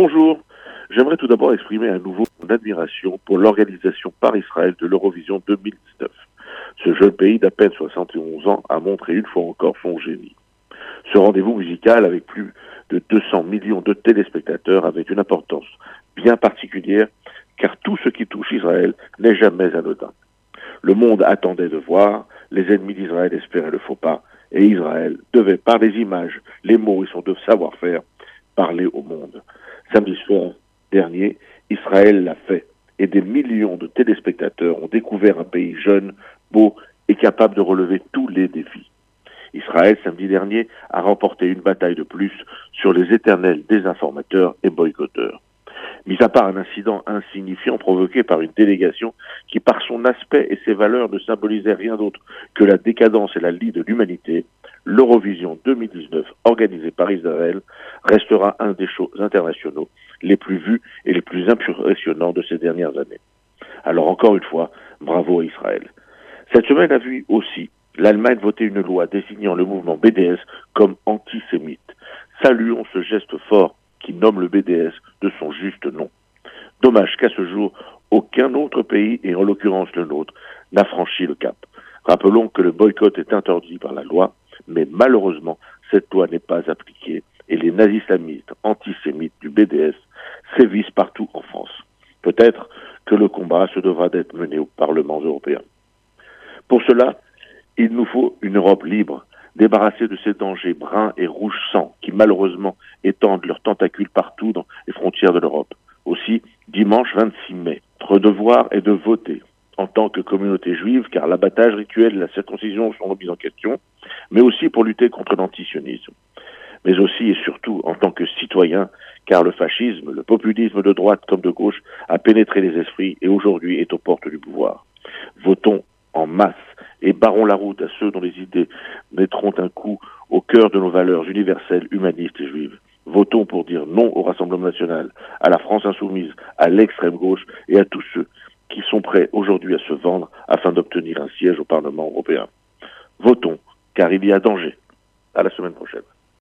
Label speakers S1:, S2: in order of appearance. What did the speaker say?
S1: Bonjour. J'aimerais tout d'abord exprimer à nouveau mon admiration pour l'organisation par Israël de l'Eurovision 2019. Ce jeune pays d'à peine 71 ans a montré une fois encore son génie. Ce rendez-vous musical avec plus de 200 millions de téléspectateurs avait une importance bien particulière car tout ce qui touche Israël n'est jamais anodin. Le monde attendait de voir, les ennemis d'Israël espéraient le faux pas, et Israël devait, par les images, les mots et son de savoir-faire, parler au monde. Samedi soir dernier, Israël l'a fait, et des millions de téléspectateurs ont découvert un pays jeune, beau et capable de relever tous les défis. Israël, samedi dernier, a remporté une bataille de plus sur les éternels désinformateurs et boycotteurs mis à part un incident insignifiant provoqué par une délégation qui, par son aspect et ses valeurs, ne symbolisait rien d'autre que la décadence et la lie de l'humanité, l'Eurovision 2019, organisée par Israël, restera un des shows internationaux les plus vus et les plus impressionnants de ces dernières années. Alors encore une fois, bravo à Israël. Cette semaine a vu aussi l'Allemagne voter une loi désignant le mouvement BDS comme antisémite. Saluons ce geste fort qui nomme le BDS de son juste nom. Dommage qu'à ce jour, aucun autre pays, et en l'occurrence le nôtre, n'a franchi le cap. Rappelons que le boycott est interdit par la loi, mais malheureusement, cette loi n'est pas appliquée et les nazis-islamistes antisémites du BDS sévissent partout en France. Peut-être que le combat se devra d'être mené au Parlement européen. Pour cela, il nous faut une Europe libre, débarrassée de ces dangers bruns et rouges sang qui malheureusement étendent leurs tentacules partout dans les frontières de l'Europe. Aussi, dimanche 26 mai, notre devoir est de voter en tant que communauté juive, car l'abattage rituel et la circoncision sont remis en question, mais aussi pour lutter contre l'antisionisme. Mais aussi et surtout en tant que citoyen, car le fascisme, le populisme de droite comme de gauche a pénétré les esprits et aujourd'hui est aux portes du pouvoir. Votons barrons la route à ceux dont les idées mettront un coup au cœur de nos valeurs universelles, humanistes et juives. Votons pour dire non au Rassemblement national, à la France insoumise, à l'extrême gauche et à tous ceux qui sont prêts aujourd'hui à se vendre afin d'obtenir un siège au Parlement européen. Votons, car il y a danger. À la semaine prochaine.